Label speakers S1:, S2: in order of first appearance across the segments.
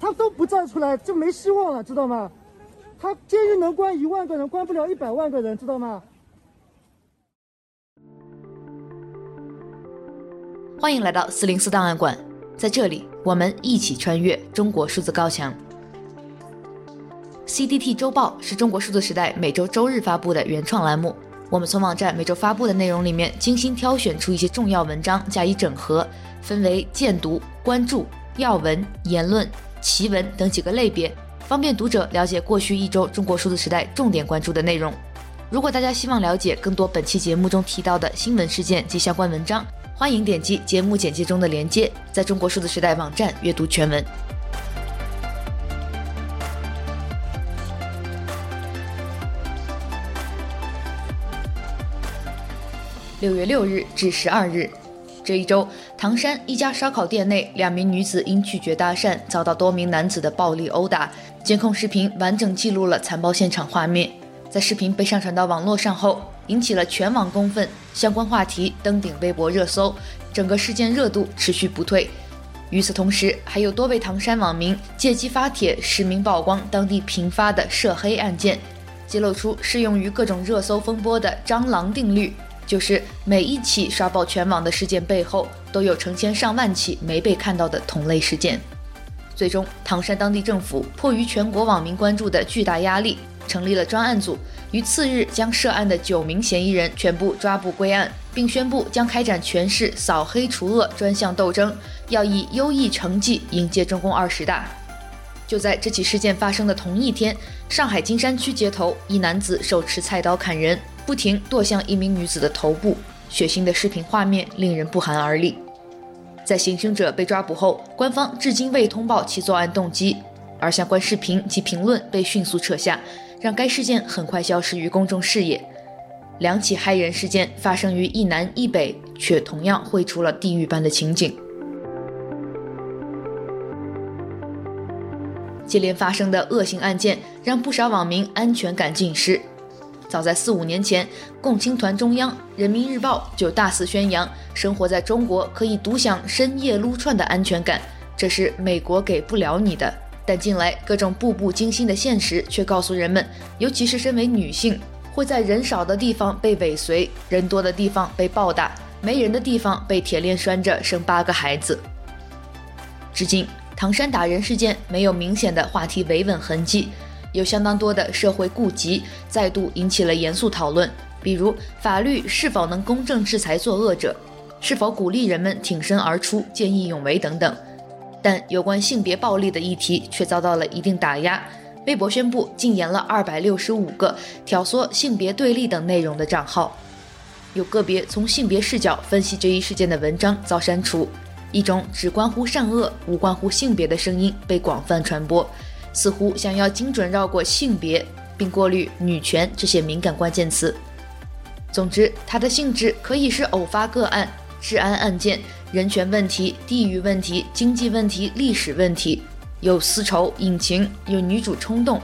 S1: 他都不站出来就没希望了，知道吗？他监狱能关一万个人，关不了一百万个人，知道吗？
S2: 欢迎来到四零四档案馆，在这里，我们一起穿越中国数字高墙。CDT 周报是中国数字时代每周周日发布的原创栏目。我们从网站每周发布的内容里面精心挑选出一些重要文章加以整合，分为荐读、关注、要闻、言论、奇闻等几个类别，方便读者了解过去一周中国数字时代重点关注的内容。如果大家希望了解更多本期节目中提到的新闻事件及相关文章，欢迎点击节目简介中的链接，在中国数字时代网站阅读全文。六月六日至十二日，这一周，唐山一家烧烤店内，两名女子因拒绝搭讪，遭到多名男子的暴力殴打。监控视频完整记录了残暴现场画面。在视频被上传到网络上后，引起了全网公愤，相关话题登顶微博热搜，整个事件热度持续不退。与此同时，还有多位唐山网民借机发帖，实名曝光当地频发的涉黑案件，揭露出适用于各种热搜风波的“蟑螂定律”，就是每一起刷爆全网的事件背后，都有成千上万起没被看到的同类事件。最终，唐山当地政府迫于全国网民关注的巨大压力。成立了专案组，于次日将涉案的九名嫌疑人全部抓捕归案，并宣布将开展全市扫黑除恶专项斗争，要以优异成绩迎接中共二十大。就在这起事件发生的同一天，上海金山区街头，一男子手持菜刀砍人，不停剁向一名女子的头部，血腥的视频画面令人不寒而栗。在行凶者被抓捕后，官方至今未通报其作案动机，而相关视频及评论被迅速撤下。让该事件很快消失于公众视野。两起骇人事件发生于一南一北，却同样绘出了地狱般的情景。接连发生的恶性案件让不少网民安全感尽失。早在四五年前，共青团中央、人民日报就大肆宣扬，生活在中国可以独享深夜撸串的安全感，这是美国给不了你的。但近来各种步步惊心的现实却告诉人们，尤其是身为女性，会在人少的地方被尾随，人多的地方被暴打，没人的地方被铁链拴着生八个孩子。至今，唐山打人事件没有明显的话题维稳痕迹，有相当多的社会痼疾再度引起了严肃讨论，比如法律是否能公正制裁作恶者，是否鼓励人们挺身而出、见义勇为等等。但有关性别暴力的议题却遭到了一定打压，微博宣布禁言了二百六十五个挑唆性别对立等内容的账号，有个别从性别视角分析这一事件的文章遭删除，一种只关乎善恶无关乎性别的声音被广泛传播，似乎想要精准绕过性别并过滤女权这些敏感关键词。总之，它的性质可以是偶发个案、治安案件。人权问题、地域问题、经济问题、历史问题，有丝绸隐情，有女主冲动，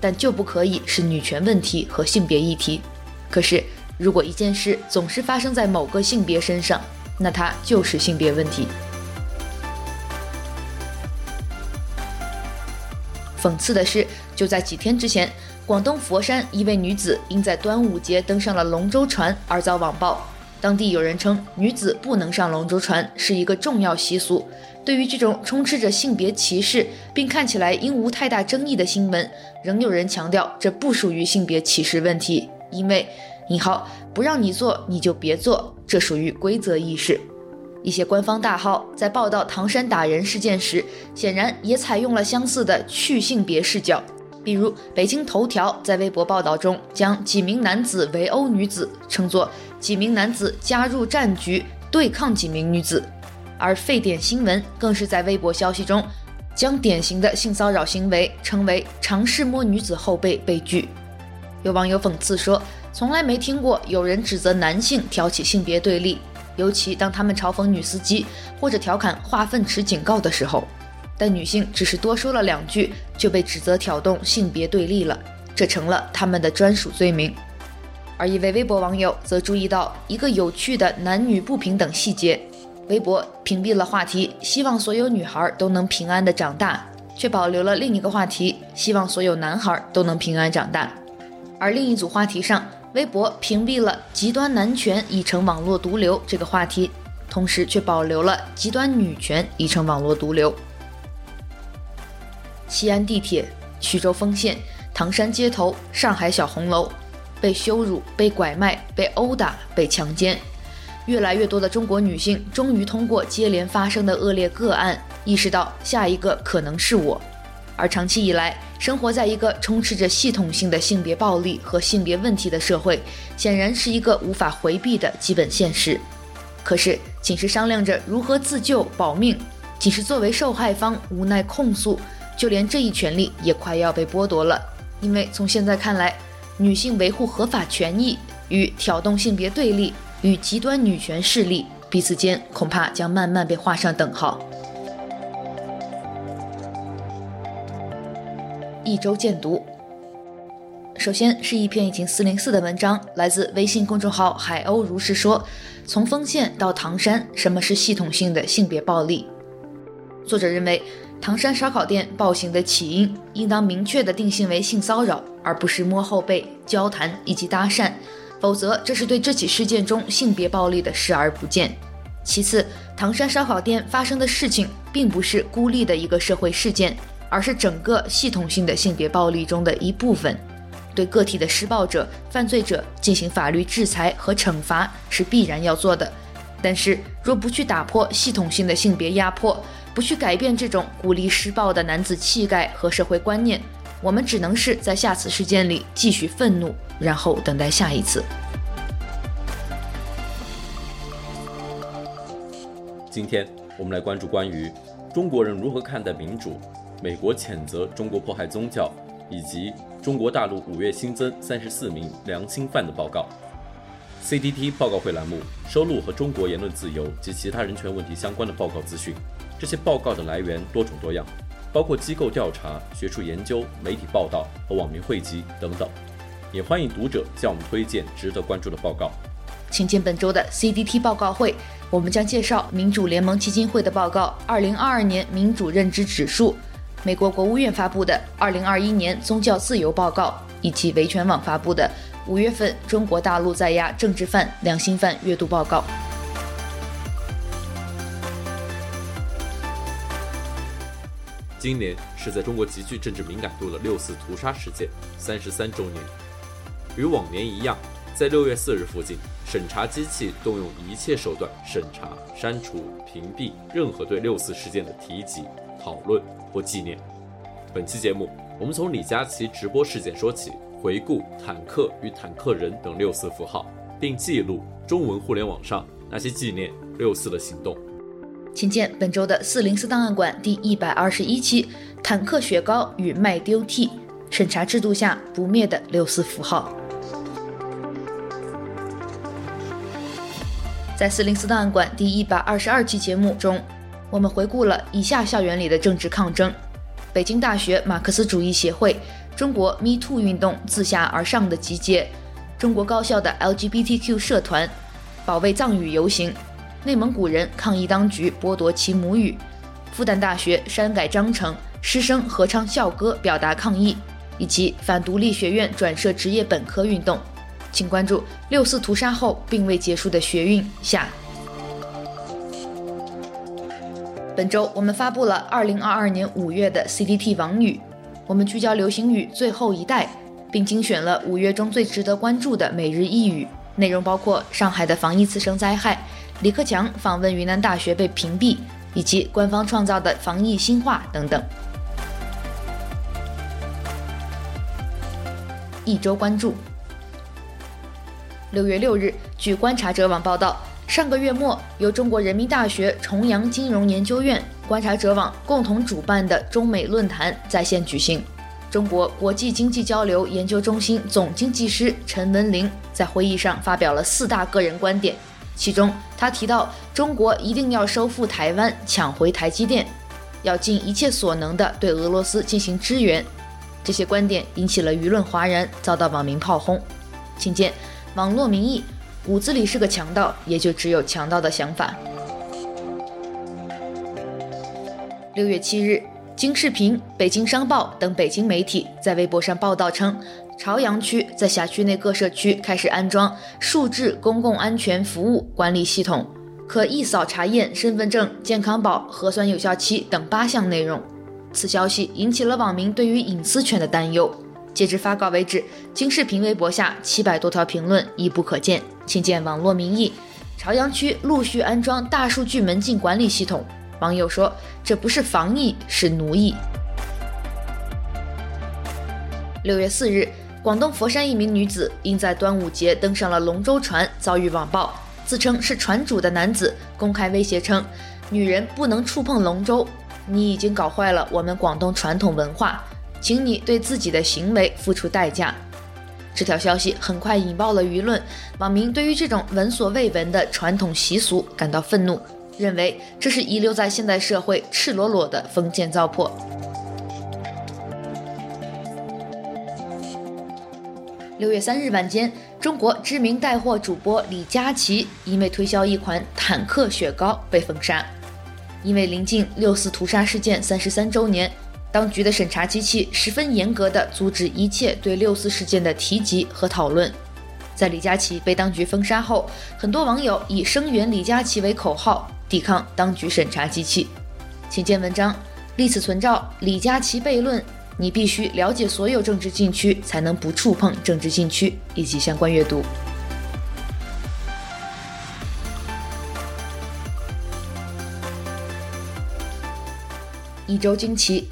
S2: 但就不可以是女权问题和性别议题。可是，如果一件事总是发生在某个性别身上，那它就是性别问题。讽刺的是，就在几天之前，广东佛山一位女子因在端午节登上了龙舟船而遭网暴。当地有人称，女子不能上龙舟船是一个重要习俗。对于这种充斥着性别歧视并看起来应无太大争议的新闻，仍有人强调这不属于性别歧视问题，因为“你好，不让你做你就别做”，这属于规则意识。一些官方大号在报道唐山打人事件时，显然也采用了相似的去性别视角。比如，北京头条在微博报道中将几名男子围殴女子称作几名男子加入战局对抗几名女子，而沸点新闻更是在微博消息中将典型的性骚扰行为称为尝试摸女子后背被拒。有网友讽刺说，从来没听过有人指责男性挑起性别对立，尤其当他们嘲讽女司机或者调侃化粪池警告的时候。但女性只是多说了两句，就被指责挑动性别对立了，这成了他们的专属罪名。而一位微博网友则注意到一个有趣的男女不平等细节，微博屏蔽了话题，希望所有女孩都能平安的长大，却保留了另一个话题，希望所有男孩都能平安长大。而另一组话题上，微博屏蔽了“极端男权已成网络毒瘤”这个话题，同时却保留了“极端女权已成网络毒瘤”。西安地铁、徐州丰县、唐山街头、上海小红楼，被羞辱、被拐卖、被殴打、被强奸。越来越多的中国女性终于通过接连发生的恶劣个案，意识到下一个可能是我。而长期以来，生活在一个充斥着系统性的性别暴力和性别问题的社会，显然是一个无法回避的基本现实。可是，仅是商量着如何自救保命，仅是作为受害方无奈控诉，就连这一权利也快要被剥夺了。因为从现在看来，女性维护合法权益与挑动性别对立。与极端女权势力彼此间恐怕将慢慢被画上等号。一周见读，首先是一篇已经四零四的文章，来自微信公众号“海鸥如是说”。从丰县到唐山，什么是系统性的性别暴力？作者认为，唐山烧烤店暴行的起因应当明确的定性为性骚扰，而不是摸后背、交谈以及搭讪。否则，这是对这起事件中性别暴力的视而不见。其次，唐山烧烤店发生的事情并不是孤立的一个社会事件，而是整个系统性的性别暴力中的一部分。对个体的施暴者、犯罪者进行法律制裁和惩罚是必然要做的。但是，若不去打破系统性的性别压迫，不去改变这种鼓励施暴的男子气概和社会观念，我们只能是在下次事件里继续愤怒，然后等待下一次。
S3: 今天我们来关注关于中国人如何看待民主、美国谴责中国迫害宗教，以及中国大陆五月新增三十四名良心犯的报告。CDT 报告会栏目收录和中国言论自由及其他人权问题相关的报告资讯，这些报告的来源多种多样。包括机构调查、学术研究、媒体报道和网民汇集等等，也欢迎读者向我们推荐值得关注的报告。
S2: 请见本周的 CDT 报告会，我们将介绍民主联盟基金会的报告《二零二二年民主认知指数》，美国国务院发布的《二零二一年宗教自由报告》，以及维权网发布的五月份中国大陆在押政治犯、良心犯阅读报告。
S3: 今年是在中国极具政治敏感度的六四屠杀事件三十三周年，与往年一样，在六月四日附近，审查机器动用一切手段审查、删除、屏蔽任何对六四事件的提及、讨论或纪念。本期节目，我们从李佳琦直播事件说起，回顾坦克与坦克人等六四符号，并记录中文互联网上那些纪念六四的行动。
S2: 请见本周的四零四档案馆第一百二十一期《坦克雪糕与麦丢替：审查制度下不灭的六四符号》。在四零四档案馆第一百二十二期节目中，我们回顾了以下校园里的政治抗争：北京大学马克思主义协会、中国 Me Too 运动自下而上的集结、中国高校的 LGBTQ 社团、保卫藏语游行。内蒙古人抗议当局剥夺其母语，复旦大学删改章程，师生合唱校歌表达抗议，以及反独立学院转设职业本科运动。请关注六四屠杀后并未结束的学运下。本周我们发布了二零二二年五月的 CDT 网语，我们聚焦流行语最后一代，并精选了五月中最值得关注的每日一语，内容包括上海的防疫次生灾害。李克强访问云南大学被屏蔽，以及官方创造的防疫新话等等。一周关注。六月六日，据观察者网报道，上个月末由中国人民大学重阳金融研究院、观察者网共同主办的中美论坛在线举行。中国国际经济交流研究中心总经济师陈文玲在会议上发表了四大个人观点。其中，他提到中国一定要收复台湾，抢回台积电，要尽一切所能地对俄罗斯进行支援。这些观点引起了舆论哗然，遭到网民炮轰。请见网络民意：骨子里是个强盗，也就只有强盗的想法。六月七日，京视频、北京商报等北京媒体在微博上报道称，朝阳区在辖区内各社区开始安装数字公共安全服务管理系统，可一扫查验身份证、健康宝、核酸有效期等八项内容。此消息引起了网民对于隐私权的担忧。截至发稿为止，京视频微博下七百多条评论已不可见。请见网络民意：朝阳区陆续安装大数据门禁管理系统。网友说：“这不是防疫，是奴役。”六月四日，广东佛山一名女子因在端午节登上了龙舟船，遭遇网暴。自称是船主的男子公开威胁称：“女人不能触碰龙舟，你已经搞坏了我们广东传统文化，请你对自己的行为付出代价。”这条消息很快引爆了舆论，网民对于这种闻所未闻的传统习俗感到愤怒。认为这是遗留在现代社会赤裸裸的封建糟粕。六月三日晚间，中国知名带货主播李佳琦因为推销一款坦克雪糕被封杀。因为临近六四屠杀事件三十三周年，当局的审查机器十分严格地阻止一切对六四事件的提及和讨论。在李佳琦被当局封杀后，很多网友以“声援李佳琦”为口号。抵抗当局审查机器，请见文章。历史存照，李佳琦悖论。你必须了解所有政治禁区，才能不触碰政治禁区以及相关阅读。一周惊奇，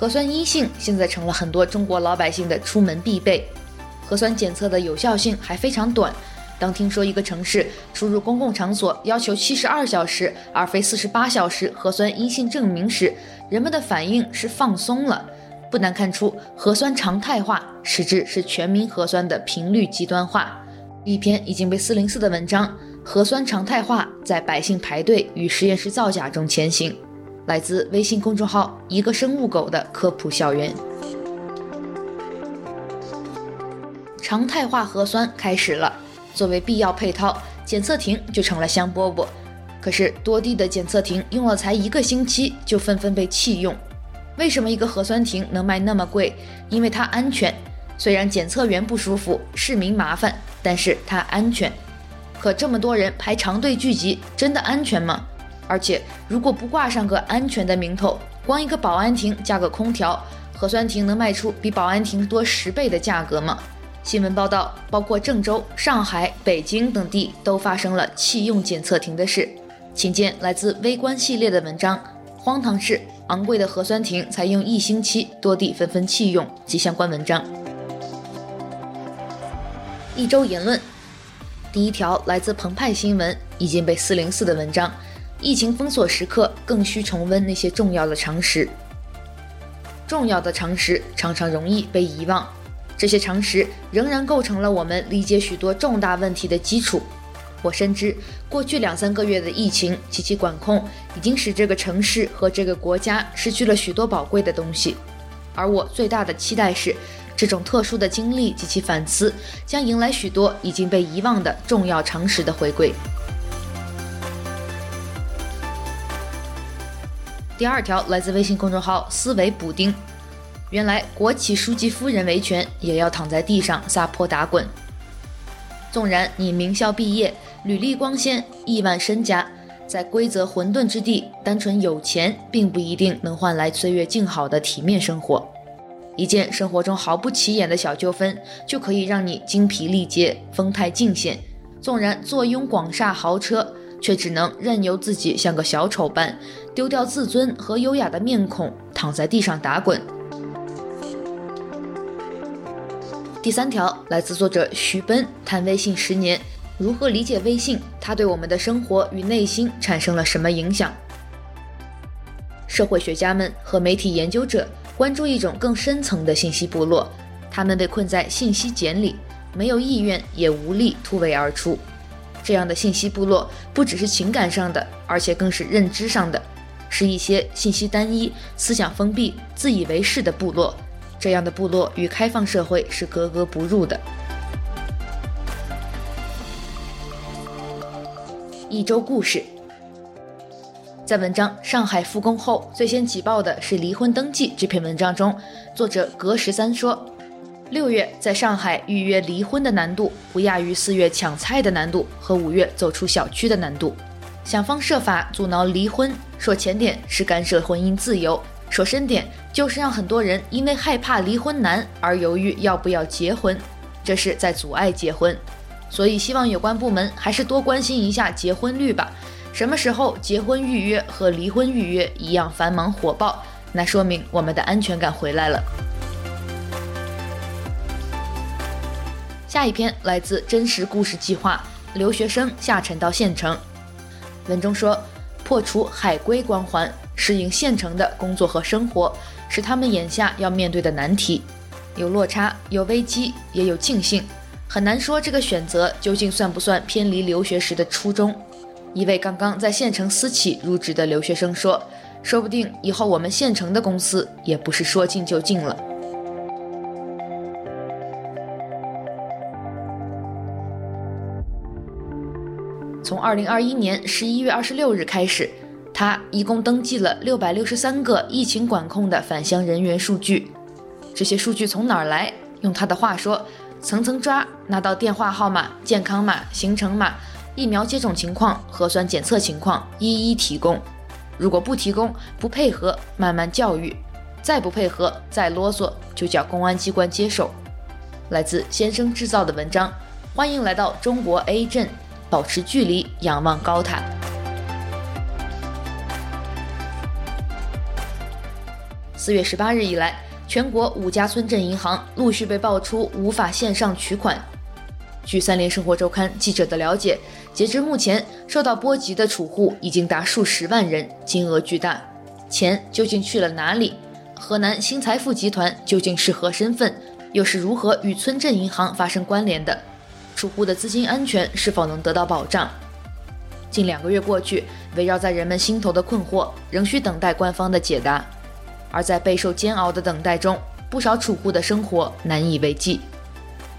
S2: 核酸阴性现在成了很多中国老百姓的出门必备。核酸检测的有效性还非常短。当听说一个城市出入公共场所要求七十二小时而非四十八小时核酸阴性证明时，人们的反应是放松了。不难看出，核酸常态化实质是全民核酸的频率极端化。一篇已经被四零四的文章《核酸常态化在百姓排队与实验室造假中前行》，来自微信公众号“一个生物狗”的科普校园。常态化核酸开始了。作为必要配套，检测亭就成了香饽饽。可是多地的检测亭用了才一个星期，就纷纷被弃用。为什么一个核酸亭能卖那么贵？因为它安全。虽然检测员不舒服，市民麻烦，但是它安全。可这么多人排长队聚集，真的安全吗？而且如果不挂上个安全的名头，光一个保安亭加个空调，核酸亭能卖出比保安亭多十倍的价格吗？新闻报道，包括郑州、上海、北京等地都发生了弃用检测亭的事。请见来自微观系列的文章。荒唐事，昂贵的核酸亭才用一星期，多地纷纷弃用及相关文章。一周言论，第一条来自澎湃新闻，已经被四零四的文章。疫情封锁时刻，更需重温那些重要的常识。重要的常识常常容易被遗忘。这些常识仍然构成了我们理解许多重大问题的基础。我深知，过去两三个月的疫情及其管控，已经使这个城市和这个国家失去了许多宝贵的东西。而我最大的期待是，这种特殊的经历及其反思，将迎来许多已经被遗忘的重要常识的回归。第二条来自微信公众号“思维补丁”。原来国企书记夫人维权也要躺在地上撒泼打滚。纵然你名校毕业，履历光鲜，亿万身家，在规则混沌之地，单纯有钱并不一定能换来岁月静好的体面生活。一件生活中毫不起眼的小纠纷，就可以让你精疲力竭，风态尽显。纵然坐拥广厦豪车，却只能任由自己像个小丑般，丢掉自尊和优雅的面孔，躺在地上打滚。第三条来自作者徐奔，谈微信十年，如何理解微信？它对我们的生活与内心产生了什么影响？社会学家们和媒体研究者关注一种更深层的信息部落，他们被困在信息茧里，没有意愿也无力突围而出。这样的信息部落不只是情感上的，而且更是认知上的，是一些信息单一、思想封闭、自以为是的部落。这样的部落与开放社会是格格不入的。一周故事，在文章《上海复工后最先挤爆的是离婚登记》这篇文章中，作者格十三说，六月在上海预约离婚的难度不亚于四月抢菜的难度和五月走出小区的难度。想方设法阻挠离婚，说浅点是干涉婚姻自由，说深点就是让很多人因为害怕离婚难而犹豫要不要结婚，这是在阻碍结婚。所以希望有关部门还是多关心一下结婚率吧。什么时候结婚预约和离婚预约一样繁忙火爆，那说明我们的安全感回来了。下一篇来自真实故事计划，留学生下沉到县城。文中说，破除海归光环，适应县城的工作和生活，是他们眼下要面对的难题。有落差，有危机，也有庆幸，很难说这个选择究竟算不算偏离留学时的初衷。一位刚刚在县城私企入职的留学生说：“说不定以后我们县城的公司也不是说进就进了。”从二零二一年十一月二十六日开始，他一共登记了六百六十三个疫情管控的返乡人员数据。这些数据从哪儿来？用他的话说：“层层抓，拿到电话号码、健康码、行程码。”疫苗接种情况、核酸检测情况一一提供，如果不提供、不配合，慢慢教育；再不配合、再啰嗦，就叫公安机关接手。来自先生制造的文章，欢迎来到中国 A 镇，保持距离，仰望高塔。四月十八日以来，全国五家村镇银行陆续被爆出无法线上取款。据三联生活周刊记者的了解，截至目前，受到波及的储户已经达数十万人，金额巨大。钱究竟去了哪里？河南新财富集团究竟是何身份？又是如何与村镇银行发生关联的？储户的资金安全是否能得到保障？近两个月过去，围绕在人们心头的困惑仍需等待官方的解答。而在备受煎熬的等待中，不少储户的生活难以为继。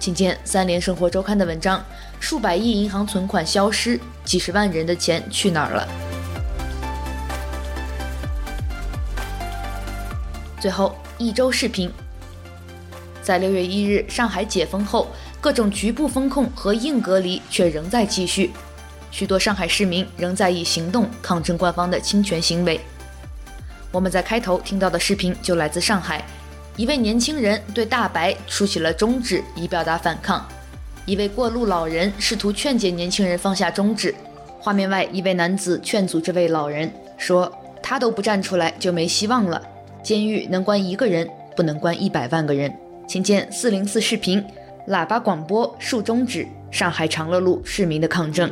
S2: 请见三联生活周刊的文章：数百亿银行存款消失，几十万人的钱去哪儿了？最后一周视频，在六月一日上海解封后，各种局部封控和硬隔离却仍在继续，许多上海市民仍在以行动抗争官方的侵权行为。我们在开头听到的视频就来自上海。一位年轻人对大白竖起了中指，以表达反抗。一位过路老人试图劝解年轻人放下中指。画面外，一位男子劝阻这位老人说：“他都不站出来，就没希望了。监狱能关一个人，不能关一百万个人。”请见四零四视频，喇叭广播竖中指，上海长乐路市民的抗争。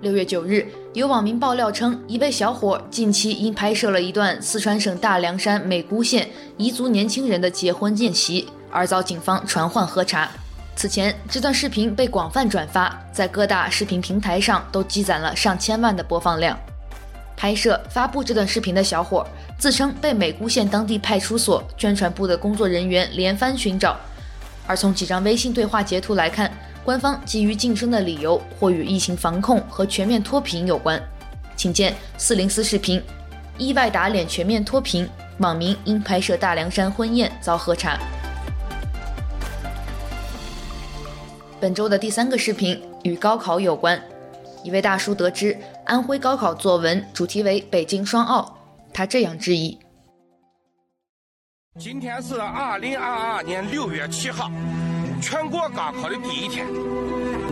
S2: 六月九日，有网民爆料称，一位小伙近期因拍摄了一段四川省大凉山美姑县彝族年轻人的结婚宴席，而遭警方传唤核查。此前，这段视频被广泛转发，在各大视频平台上都积攒了上千万的播放量。拍摄、发布这段视频的小伙自称被美姑县当地派出所宣传部的工作人员连番寻找，而从几张微信对话截图来看。官方基于晋升的理由，或与疫情防控和全面脱贫有关，请见四零四视频。意外打脸全面脱贫，网民因拍摄大凉山婚宴遭核查。本周的第三个视频与高考有关，一位大叔得知安徽高考作文主题为“北京双奥”，他这样质疑：
S4: 今天是二零二二年六月七号。全国高考的第一天，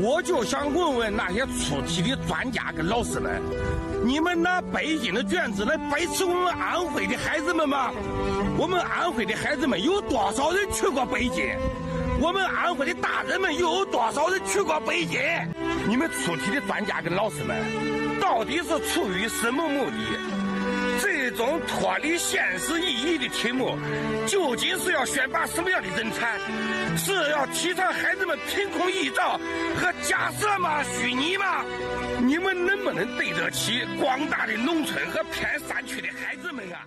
S4: 我就想问问那些出题的专家跟老师们：你们拿北京的卷子来背刺我们安徽的孩子们吗？我们安徽的孩子们有多少人去过北京？我们安徽的大人们又有多少人去过北京？你们出题的专家跟老师们，到底是出于什么目的？这种脱离现实意义的题目，究竟是要选拔什么样的人才？是要提倡孩子们凭空臆造和假设吗？虚拟吗？你们能不能对得起广大的农村和偏山区的孩子们啊？